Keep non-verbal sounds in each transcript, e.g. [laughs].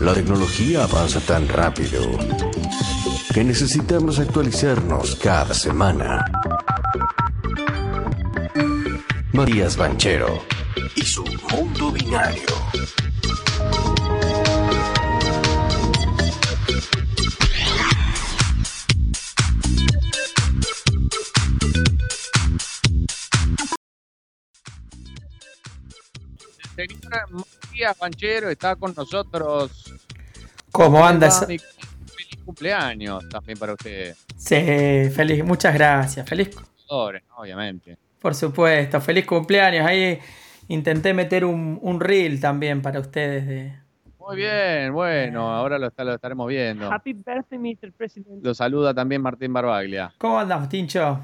La tecnología avanza tan rápido que necesitamos actualizarnos cada semana. Matías Banchero y su mundo binario. Matías Banchero está con nosotros. ¿Cómo andas? Feliz cumpleaños también para usted. Sí, feliz, muchas gracias. Feliz, obviamente. por supuesto, feliz cumpleaños. Ahí intenté meter un, un reel también para ustedes de, Muy bien, bueno, ahora lo, está- lo estaremos viendo. Happy birthday, Mr. President. Lo saluda también Martín Barbaglia. ¿Cómo andas, Tincho?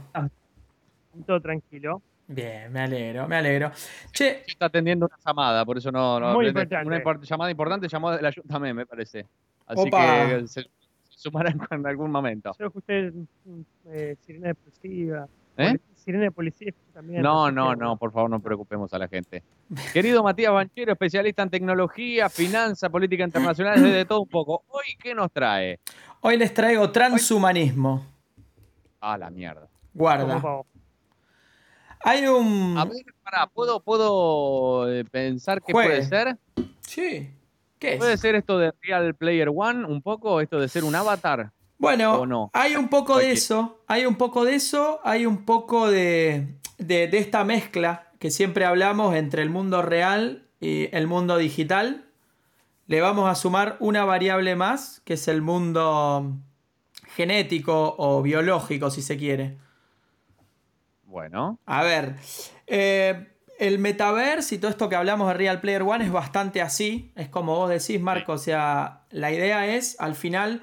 Todo tranquilo. Bien, me alegro, me alegro. Che, Está atendiendo una llamada, por eso no. no Muy una importante. import- llamada importante llamó del ayuntamiento, me parece. Así Opa. que se, se sumarán en algún momento. Creo que usted eh, sirena depresiva. ¿Eh? Poli- Sirena de policía también. No, no, no, por favor, no preocupemos a la gente. Querido Matías Banchero, especialista en tecnología, finanza, política internacional, de todo un poco. Hoy, ¿qué nos trae? hoy les traigo transhumanismo. Ah, la mierda. Guarda. Hay un. A ver, pará, ¿puedo, puedo eh, pensar qué puede ser? Sí. ¿Qué es? ¿Puede ser esto de Real Player One un poco? ¿Esto de ser un avatar? Bueno, hay un poco de eso, hay un poco de eso, hay un poco de, de, de esta mezcla que siempre hablamos entre el mundo real y el mundo digital. Le vamos a sumar una variable más, que es el mundo genético o biológico, si se quiere. Bueno, A ver, eh, el metaverse y todo esto que hablamos de Real Player One es bastante así. Es como vos decís, Marco. O sea, la idea es al final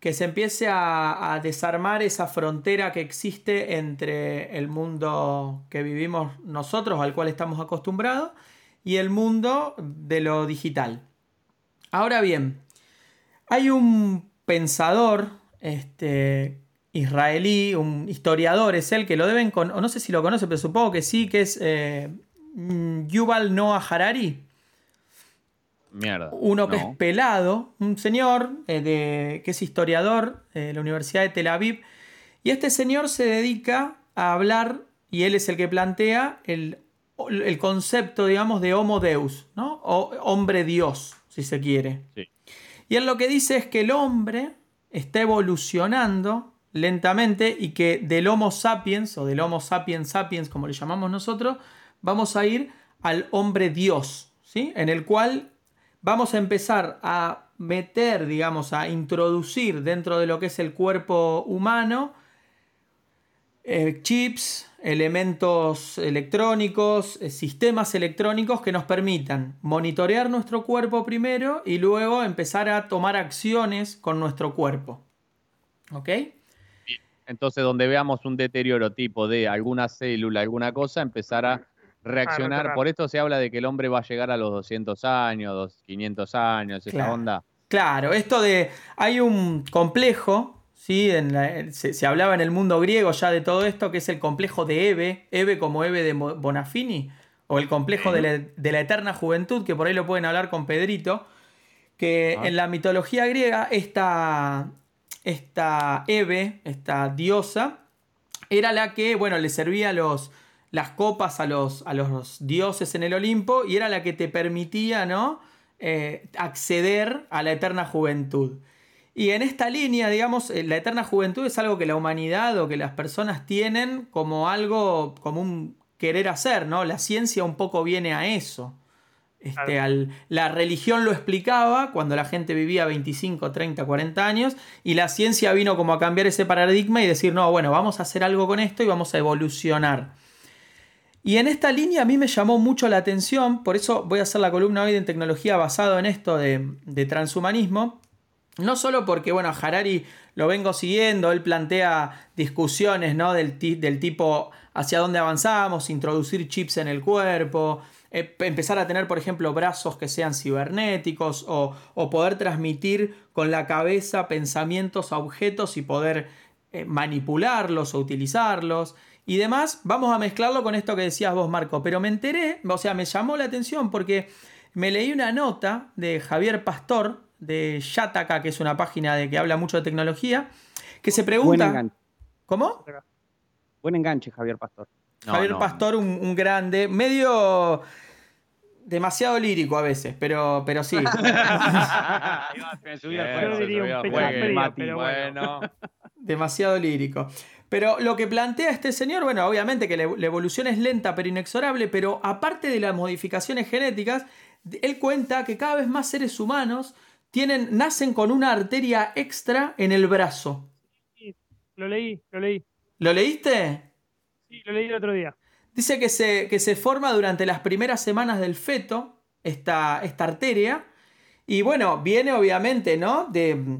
que se empiece a, a desarmar esa frontera que existe entre el mundo que vivimos nosotros, al cual estamos acostumbrados, y el mundo de lo digital. Ahora bien, hay un pensador este, israelí, un historiador es él, que lo deben con, o no sé si lo conoce, pero supongo que sí, que es eh, mm, Yuval Noah Harari, mierda. uno que No. es pelado, un señor eh, de, que es historiador eh, de la Universidad de Tel Aviv, y este señor se dedica a hablar, y él es el que plantea el, el concepto, digamos, de homo deus, ¿no? O hombre dios, si se quiere. Sí. Y él lo que dice es que el hombre está evolucionando lentamente y que del Homo sapiens o del Homo sapiens sapiens, como le llamamos nosotros, vamos a ir al hombre Dios, ¿sí? En el cual vamos a empezar a meter, digamos, a introducir dentro de lo que es el cuerpo humano eh, chips, elementos electrónicos, eh, sistemas electrónicos que nos permitan monitorear nuestro cuerpo primero y luego empezar a tomar acciones con nuestro cuerpo. ¿Ok? Entonces, donde veamos un deterioro tipo de alguna célula, alguna cosa, empezar a reaccionar. Por esto se habla de que el hombre va a llegar a los 200 años, dos- 500 años, esa Claro. onda. Claro, esto de. Hay un complejo, ¿sí? En la- se, se hablaba en el mundo griego ya de todo esto, que es el complejo de Eve, Eve como Eve de Bonafini, o el complejo de la, de la eterna juventud, que por ahí lo pueden hablar con Pedrito, que Ah. en la mitología griega esta, esta Eve, esta diosa, era la que, bueno, le servía los, las copas a los, a los dioses en el Olimpo y era la que te permitía, ¿no? Eh, acceder a la eterna juventud. Y en esta línea, digamos, eh, la eterna juventud es algo que la humanidad o que las personas tienen como algo, como un querer hacer, ¿no? La ciencia un poco viene a eso. Este, al- la religión lo explicaba cuando la gente vivía 25, 30, 40 años y la ciencia vino como a cambiar ese paradigma y decir, no, bueno, vamos a hacer algo con esto y vamos a evolucionar. Y en esta línea a mí me llamó mucho la atención, por eso voy a hacer la columna hoy de tecnología basado en esto de, de transhumanismo. No solo porque, bueno, Harari lo vengo siguiendo, él plantea discusiones ¿no? del, del tipo hacia dónde avanzamos, introducir chips en el cuerpo, empezar a tener, por ejemplo, brazos que sean cibernéticos o, o poder transmitir con la cabeza pensamientos a objetos y poder eh, manipularlos o utilizarlos. y demás, vamos a mezclarlo con esto que decías vos, Marco. Pero me enteré, o sea, me llamó la atención porque me leí una nota de Javier Pastor, de Yataka, que es una página de que habla mucho de tecnología, que se Buen pregunta... enganche. ¿Cómo? Buen enganche, Javier Pastor. No, Javier no. Pastor, un, un grande, medio demasiado lírico a veces, pero, pero sí. [laughs] Bueno. [laughs] demasiado lírico. Pero lo que plantea este señor, bueno, obviamente que la la evolución es lenta pero inexorable, pero aparte de las modificaciones genéticas, él cuenta que cada vez más seres humanos tienen, nacen con una arteria extra en el brazo. Sí, lo leí, lo leí. ¿Lo leíste? Sí, lo leí el otro día. Dice que se, que se forma durante las primeras semanas del feto, esta, esta arteria. Y bueno, viene obviamente, ¿no? De,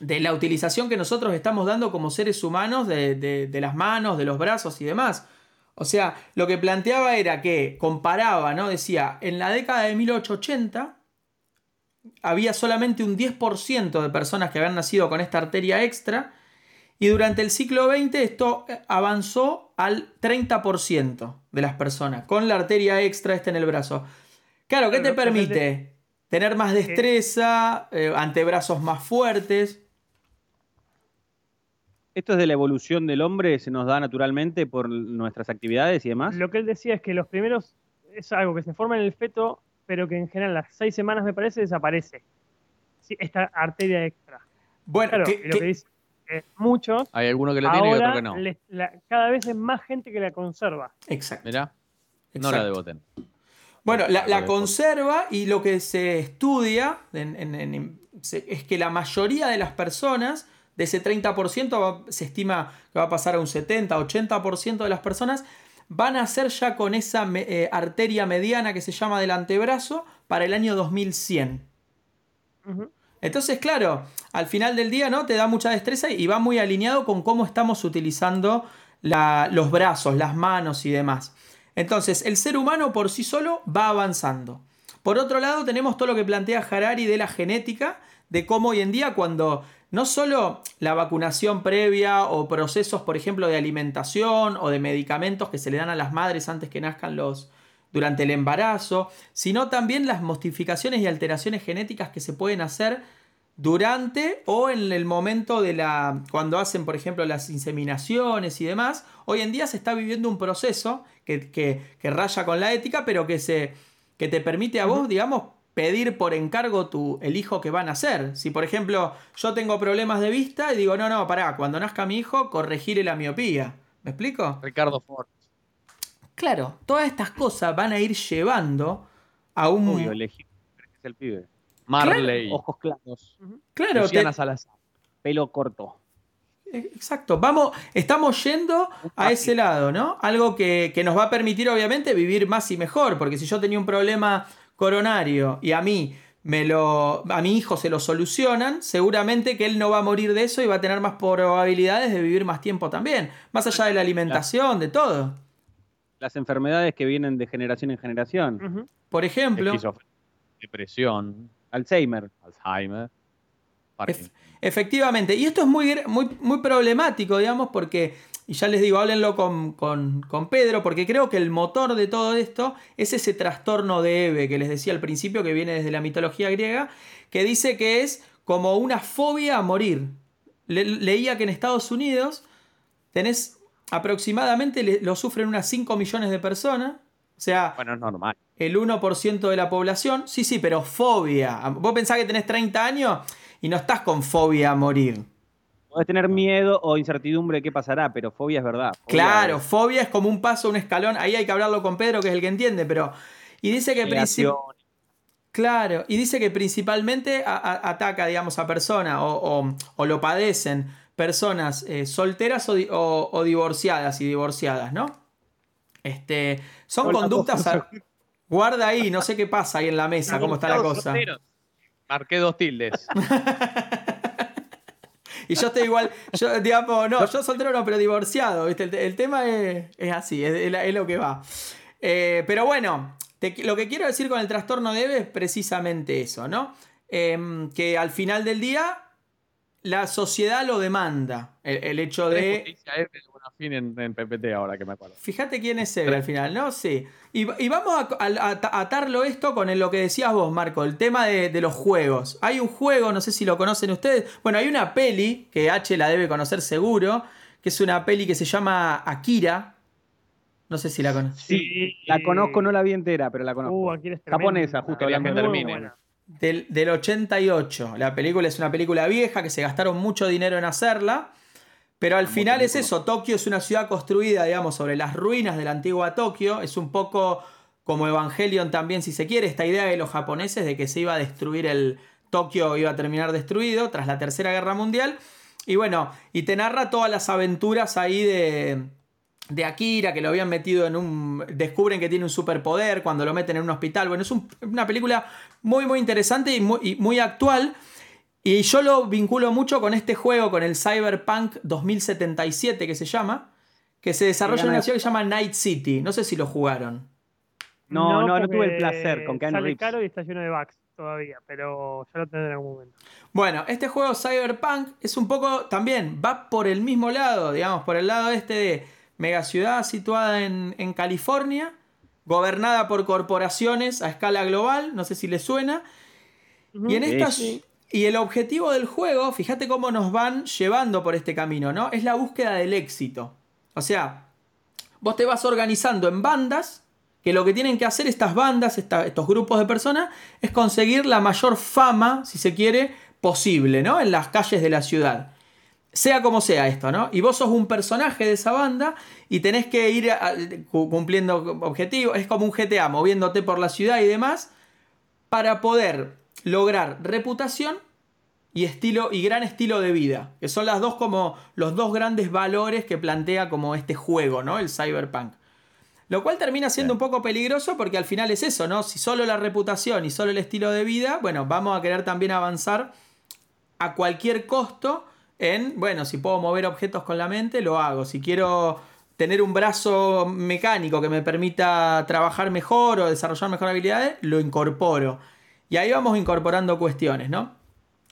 de la utilización que nosotros estamos dando como seres humanos de, de- de las manos, de los brazos y demás. O sea, lo que planteaba era que comparaba, ¿no? Decía, en la década de 1880 había solamente un 10% de personas que habían nacido con esta arteria extra y durante el siglo XX esto eh, avanzó al 30% de las personas con la arteria extra esta en el brazo. Claro, ¿qué te permite? Tener más destreza, eh, antebrazos más fuertes. Esto es de la evolución del hombre, se nos da naturalmente por nuestras actividades y demás. Lo que él decía es que los primeros es algo que se forma en el feto, pero que en general las seis semanas, me parece, desaparece. Sí, esta arteria extra. Bueno, Claro, que- y lo que- que dice eh, muchos, Hay alguno que lo tiene y otro que no. les- la- cada vez es más gente que la conserva. exacto. Mirá, no exacto. la debo tener. Bueno, la, la conserva y lo que se estudia en- en- en- se- es que la mayoría de las personas, de ese 30%, va- se estima que va a pasar a un 70-80% de las personas, van a ser ya con esa me- eh, arteria mediana que se llama del antebrazo para el año 2100. Ujú. Entonces, claro, al final del día, ¿no? Te da mucha destreza y va muy alineado con cómo estamos utilizando los brazos, las manos y demás. Entonces, el ser humano por sí solo va avanzando. Por otro lado, tenemos todo lo que plantea Harari de la genética, de cómo hoy en día cuando no solo la vacunación previa o procesos, por ejemplo, de alimentación o de medicamentos que se le dan a las madres antes que nazcan los durante el embarazo, sino también las modificaciones y alteraciones genéticas que se pueden hacer durante o en el momento de la cuando hacen, por ejemplo, las inseminaciones y demás. Hoy en día se está viviendo un proceso que, que- que raya con la ética, pero que se que te permite a vos, digamos, pedir por encargo tu, el hijo que van a nacer. Si, por ejemplo, yo tengo problemas de vista y digo, no, no, pará, cuando nazca mi hijo, corregirle la miopía. ¿Me explico? Ricardo Ford. Claro, todas estas cosas van a ir llevando a un... Obvio, elegí es el pibe. Marley. Ojos claros, claro, te- Salazar. pelo corto. Exacto, vamos, estamos yendo a ese lado, ¿no? Algo que, que nos va a permitir, obviamente, vivir más y mejor, porque si yo tenía un problema coronario y a mí me lo, a mi hijo se lo solucionan, seguramente que él no va a morir de eso y va a tener más probabilidades de vivir más tiempo también, más allá de la alimentación, de todo. Las enfermedades que vienen de generación en generación. Por ejemplo, depresión, Alzheimer. Alzheimer. Efectivamente, y esto es muy, muy, muy problemático, digamos, porque, y ya les digo, háblenlo con, con- con Pedro, porque creo que el motor de todo esto es ese trastorno de Eve que les decía al principio, que viene desde la mitología griega, que dice que es como una fobia a morir. Le- leía que en Estados Unidos tenés aproximadamente, lo sufren unas 5 millones de personas, o sea, Bueno, es normal. el 1% de la población. Sí, sí, pero fobia. Vos pensás que tenés 30 años y no estás con fobia a morir. Podés tener miedo o incertidumbre de qué pasará, pero fobia es verdad. Fobia Claro, es fobia es como un paso, un escalón. Ahí hay que hablarlo con Pedro, que es el que entiende, pero. Y dice que princip- negación. Claro, y dice que principalmente a- a- ataca, digamos, a personas o, o- o lo padecen personas eh, solteras o, di- o- o divorciadas y divorciadas, ¿no? Este, son Hola, conductas... a- Guarda ahí, no sé qué pasa ahí en la mesa, cómo está la cosa. solteros. Marqué dos tildes. [laughs] Y yo estoy igual, yo digamos, no, yo soltero no, pero divorciado, ¿viste? El, el tema es, es así, es, es la- es lo que va. Eh, pero bueno, te- lo que quiero decir con el trastorno de Eve es precisamente eso, ¿no? Em, que al final del día, la sociedad lo demanda. El, el hecho de. Bonafín en, en PPT ahora que me acuerdo. Fíjate quién es Eve al final, ¿no? Sí. Y, y vamos a, a- a atarlo esto con el- lo que decías vos, Marco, el tema de, de los juegos. Hay un juego, no sé si lo conocen ustedes. Bueno, hay una peli que H la debe conocer seguro, que es una peli que se llama Akira. No sé si la conocen. Sí, la conozco, no la vi entera, pero la conozco. Uh, aquí eres tremendo. Japonesa, justo hablando que termine. buena. Del, del 88. La película es una película vieja que se gastaron mucho dinero en hacerla. Pero al final es eso, Tokio es una ciudad construida, digamos, sobre las ruinas de la antigua Tokio. Es un poco como Evangelion también, si se quiere, esta idea de los japoneses de que se iba a destruir el Tokio, iba a terminar destruido tras la Tercera Guerra Mundial. Y bueno, y te narra todas las aventuras ahí de, de Akira, que lo habían metido en un... Descubren que tiene un superpoder cuando lo meten en un hospital. Bueno, es un- una película muy, muy interesante y muy, y muy actual. Y yo lo vinculo mucho con este juego, con el Cyberpunk 2077 que se llama, que se desarrolla en una ciudad que se llama Night City. No sé si lo jugaron. No, no, no tuve el placer con Keanu Sale caro y está lleno de bugs todavía, pero ya lo tendré en algún momento. Bueno, este juego Cyberpunk es un poco también, va por el mismo lado, digamos, por el lado este de megaciudad situada en, en California, gobernada por corporaciones a escala global, no sé si les suena. Y en sí. Y el objetivo del juego, fíjate cómo nos van llevando por este camino, ¿no? Es la búsqueda del éxito. O sea, vos te vas organizando en bandas, que lo que tienen que hacer estas bandas, esta- estos grupos de personas, es conseguir la mayor fama, si se quiere, posible, ¿no? En las calles de la ciudad. Sea como sea esto, ¿no? Y vos sos un personaje de esa banda y tenés que ir a- cu- cumpliendo objetivos. Es como un GTA, moviéndote por la ciudad y demás, para poder lograr reputación y estilo y gran estilo de vida, que son las dos como los dos grandes valores que plantea como este juego, ¿no? El cyberpunk. Lo cual termina siendo un poco peligroso porque al final es eso, ¿no? Si solo la reputación y solo el estilo de vida, bueno, vamos a querer también avanzar a cualquier costo en, bueno, si puedo mover objetos con la mente, lo hago. Si quiero tener un brazo mecánico que me permita trabajar mejor o desarrollar mejor habilidades, lo incorporo. Y ahí vamos incorporando cuestiones, ¿no?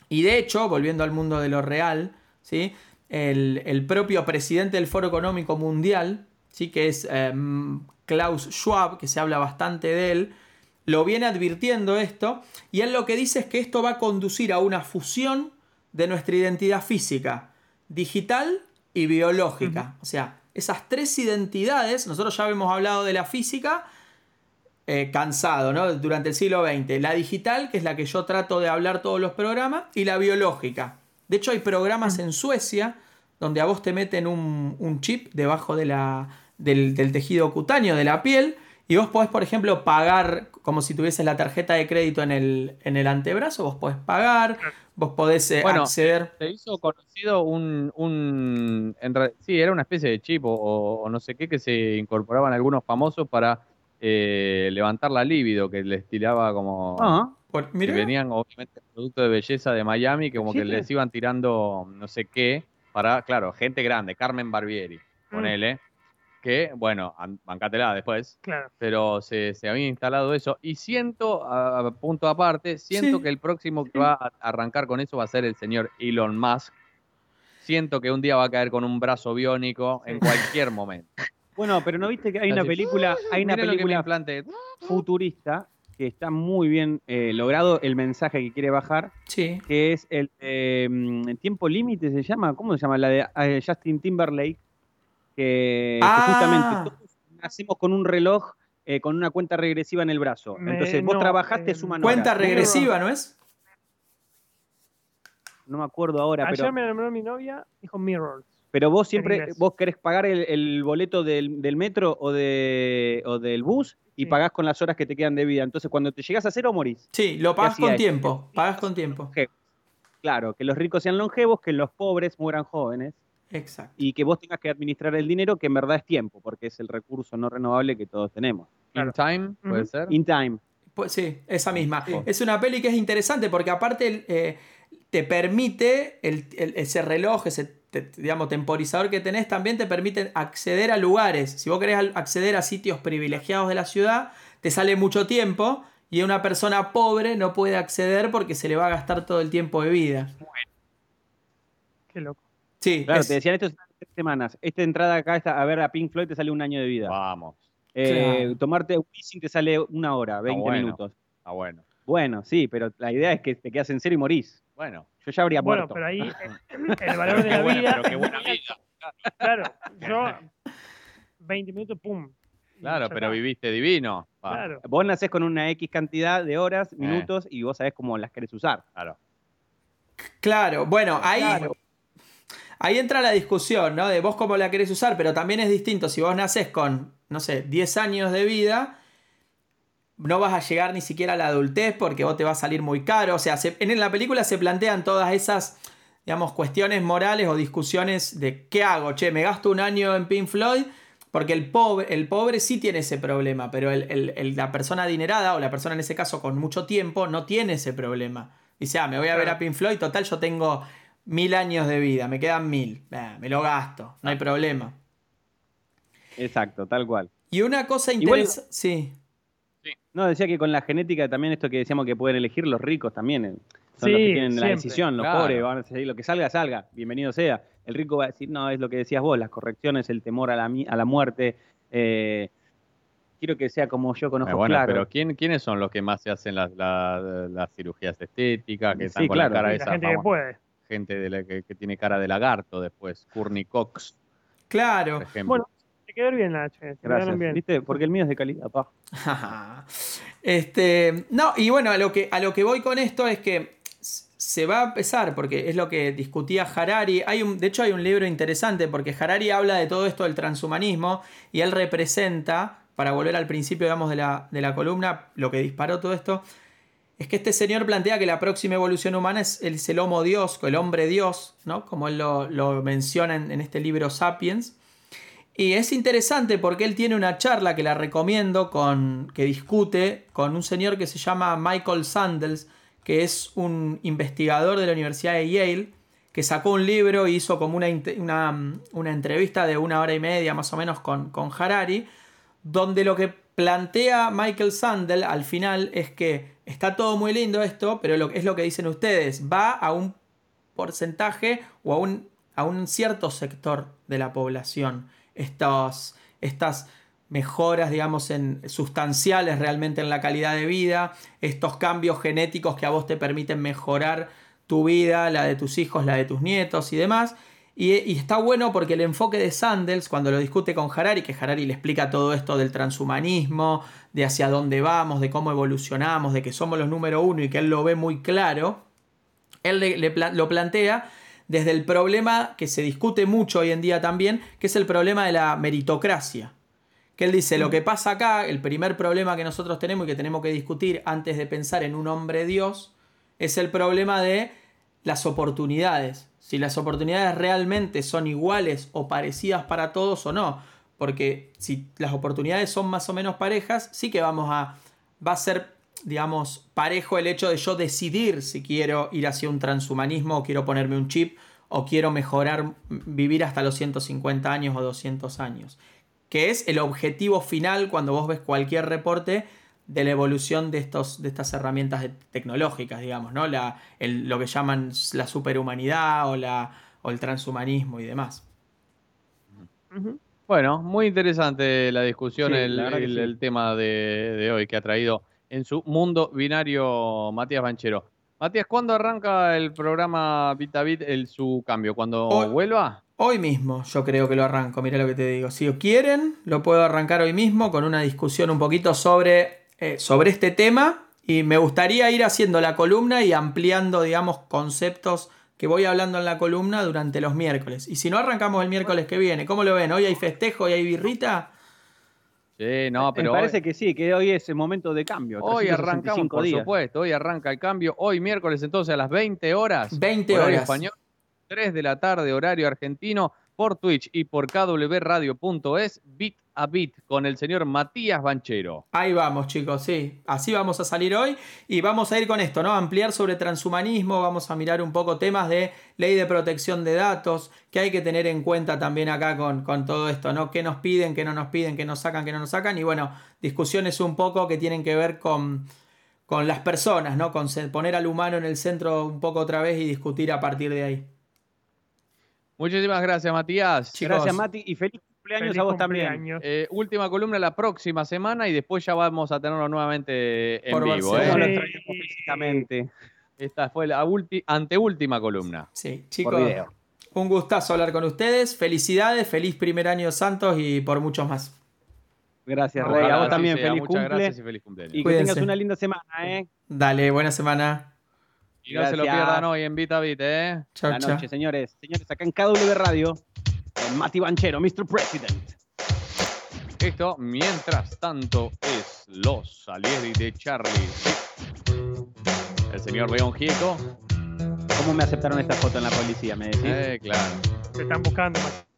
Y de hecho, volviendo al mundo de lo real, ¿sí? el, el propio presidente del Foro Económico Mundial, ¿sí? que es em, Klaus Schwab, que se habla bastante de él, lo viene advirtiendo esto, y él lo que dice es que esto va a conducir a una fusión de nuestra identidad física, digital y biológica. O sea, esas tres identidades, nosotros ya habíamos hablado de la física, eh, cansado, ¿no? Durante el siglo XX. La digital, que es la que yo trato de hablar todos los programas, y la biológica. De hecho, hay programas en Suecia donde a vos te meten un, un chip debajo de la, del, del tejido cutáneo de la piel y vos podés, por ejemplo, pagar como si tuvieses la tarjeta de crédito en el, en el antebrazo, vos podés pagar, vos podés eh, Bueno, acceder. Se hizo conocido un, un en re- sí, era una especie de chip o, no sé qué que se incorporaban algunos famosos para eh, levantar la libido, que les tiraba como Ah, por- que venían obviamente productos de belleza de Miami, que como que les iban tirando no sé qué para, claro, gente grande, Carmen Barbieri, ponele, que bueno, an- bancátela después, Claro. pero se, se había instalado eso. Y siento, a, a punto aparte, siento Sí. que el próximo que va a arrancar con eso va a ser el señor Elon Musk. Siento que un día va a caer con un brazo biónico en cualquier momento. [laughs] bueno, pero no viste que hay una Así, película, hay una película futurista que está muy bien eh, logrado el mensaje que quiere bajar, sí. que es el eh, mm, tiempo límite se llama, ¿cómo se llama? La de eh, Justin Timberlake, que, que Ah. justamente todos nacemos con un reloj eh, con una cuenta regresiva en el brazo. Me- Entonces vos no, trabajaste eh, suman Cuenta horas. regresiva, ¿no es? No me acuerdo ahora, Ayer pero, me nombró mi novia, dijo Mirrors. pero vos siempre vos querés pagar el, el boleto del, del metro o, de, o del bus y Sí. pagás con las horas que te quedan de vida. Entonces cuando te llegas a cero morís. Sí, lo pagas hacía con tiempo. Pagas con tiempo. Claro, que los ricos sean longevos, que los pobres mueran jóvenes Exacto. y que vos tengas que administrar el dinero, que en verdad es tiempo, porque es el recurso no renovable que todos tenemos. In Time, puede ser. In time. Pues sí, esa misma. Sí. Es una peli que es interesante porque aparte eh, te permite el- el- ese reloj, ese te- digamos, temporizador que tenés, también te permite acceder a lugares. Si vos querés acceder a sitios privilegiados de la ciudad, te sale mucho tiempo y una persona pobre no puede acceder porque se le va a gastar todo el tiempo de vida. Qué loco. Sí, Claro, es- te decían esto hace tres semanas. Esta entrada acá está, a ver a Pink Floyd te sale un año de vida. Vamos. Eh, Claro. Tomarte un leasing te sale una hora, 20 bueno. minutos. Ah, bueno. Bueno, sí, pero la idea es que te quedas en cero y morís. Bueno. Yo ya habría Bueno, muerto. pero ahí [laughs] el valor de la buena, vida. pero qué buena vida. Claro, yo 20 minutos, pum. Claro, pero viviste divino. Claro. Vos nacés con una X cantidad de horas, Eh. minutos, y vos sabés cómo las querés usar. Claro. Claro, bueno, ahí, Claro. Ahí entra la discusión, ¿no? De vos cómo la querés usar, pero también es distinto. Si vos nacés con, no sé, 10 años de vida, no vas a llegar ni siquiera a la adultez porque vos te va a salir muy caro. O sea, se- en la película se plantean todas esas, digamos, cuestiones morales o discusiones de qué hago, che, me gasto un año en Pink Floyd. Porque el pobre, el pobre sí tiene ese problema, pero el- el- el- la persona adinerada o la persona en ese caso con mucho tiempo no tiene ese problema. Dice, ah, me voy a ver a Pink Floyd, total, yo tengo mil años de vida, me quedan mil. Ah, me lo gasto, no hay problema. Exacto, tal cual. Y una cosa interesante. Sí. No, decía que con la genética también esto que decíamos que pueden elegir los ricos también. eh, Son Sí, los que tienen la decisión, los claro. pobres van a decir lo que salga, salga, bienvenido sea. El rico va a decir, no, es lo que decías vos, las correcciones, el temor a la, mi- a la muerte. eh, quiero que sea como yo con ojos Eh, bueno, claros. pero ¿quién, ¿quiénes son los que más se hacen las, las- las cirugías estéticas? Que Sí, están con claro. la cara la esa gente que puede. Gente de la que, que tiene cara de lagarto después. Courtney Cox, Claro. por ejemplo. Bueno, te quedó bien, Nacho. Te Gracias. quedaron bien. ¿Viste? Porque el mío es de calidad, pa. [laughs] este, no, y bueno, a lo, que, a lo que voy con esto es que se va a empezar, porque es lo que discutía Harari. Hay un, de hecho, hay un libro interesante, porque Harari habla de todo esto del transhumanismo y él representa, para volver al principio, digamos, de la, de la columna, lo que disparó todo esto, es que este señor plantea que la próxima evolución humana es el, homo dios, el hombre dios, ¿no? Como él lo, menciona en, este libro Sapiens. Y es interesante porque él tiene una charla que la recomiendo con, que discute con un señor que se llama Michael Sandels, que es un investigador de la Universidad de Yale, que sacó un libro y hizo como una, una, una entrevista de una hora y media más o menos con, con Harari, donde lo que plantea Michael Sandel al final es que está todo muy lindo esto, pero lo, es lo que dicen ustedes, va a un porcentaje o a un, a un cierto sector de la población. Estos, estas mejoras, digamos, en, sustanciales realmente en la calidad de vida, estos cambios genéticos que a vos te permiten mejorar tu vida, la de tus hijos, la de tus nietos y demás. Y, está bueno porque el enfoque de Sandels, cuando lo discute con Harari, que Harari le explica todo esto del transhumanismo, de hacia dónde vamos, de cómo evolucionamos, de que somos los número uno y que él lo ve muy claro, él lo plantea desde el problema que se discute mucho hoy en día también, que es el problema de la meritocracia. Que él dice, lo que pasa acá, el primer problema que nosotros tenemos y que tenemos que discutir antes de pensar en un hombre Dios, es el problema de las oportunidades. Si las oportunidades realmente son iguales o parecidas para todos o no. Porque si las oportunidades son más o menos parejas, sí que vamos a. va a ser, digamos, parejo el hecho de yo decidir si quiero ir hacia un transhumanismo o quiero ponerme un chip o quiero mejorar, vivir hasta los 150 años o 200 años. Que es el objetivo final cuando vos ves cualquier reporte de la evolución de, estos, de estas herramientas de- tecnológicas, digamos, ¿no? La, el- lo que llaman la superhumanidad o, la, o el transhumanismo y demás. Bueno, muy interesante la discusión, Sí, el, la el- sí. el tema de, de hoy que ha traído en su mundo binario Matías Banchero. Matías, ¿cuándo arranca el programa Bit a Bit, el, su cambio? ¿Cuando Hoy- vuelva? Hoy mismo yo creo que lo arranco, mira lo que te digo. Si quieren, lo puedo arrancar hoy mismo con una discusión un poquito sobre, eh, sobre este tema y me gustaría ir haciendo la columna y ampliando, digamos, conceptos que voy hablando en la columna durante los miércoles. Y si no arrancamos el miércoles que viene, ¿cómo lo ven? ¿Hoy hay festejo y hay birrita? Sí, no, pero Me parece hoy, que sí, que hoy es el momento de cambio. hoy arrancamos, 365 por días. supuesto, hoy arranca el cambio. Hoy miércoles entonces a las 20 horas. 20 horario horas. español, 3 de la tarde, horario argentino, por Twitch y por kwradio.es, Bit a Bit, con el señor Matías Banchero. Ahí vamos, chicos, sí. Así vamos a salir hoy y vamos a ir con esto, ¿no? Ampliar sobre transhumanismo, vamos a mirar un poco temas de ley de protección de datos, que hay que tener en cuenta también acá con, con todo esto, ¿no? ¿Qué nos piden, qué no nos piden, qué nos sacan, qué no nos sacan? Y bueno, discusiones un poco que tienen que ver con, con las personas, ¿no? Con poner al humano en el centro un poco otra vez y discutir a partir de ahí. Muchísimas gracias, Matías. Chicos, Gracias, Mati, y feliz cumpleaños Feliz a vos también. Eh, última columna la próxima semana y después ya vamos a tenerlo nuevamente en Por vivo. Barcelona. ¿Cómo ¿eh? lo Sí. extrañamos físicamente? Esta fue la ulti- anteúltima columna. Sí, chicos. Un gustazo hablar con ustedes. Felicidades, feliz primer año Santos y por muchos más. Gracias, Ojalá Rey. A vos también, sea. feliz Muchas cumple. gracias y feliz cumpleaños. Y que Cuídense. tengas una linda semana, ¿eh? Dale, buena semana. Y no se lo Gracias. pierdan hoy en Vita Vita, ¿eh? Chau, La chau. noche, señores. Señores, acá en KW Radio, el Mati Banchero, Mr. President. Esto, mientras tanto, es Los Salieri de Charlie. El señor León Gieco. ¿Cómo me aceptaron esta foto en la policía? Me decís. Eh, claro. Te están buscando, Mati.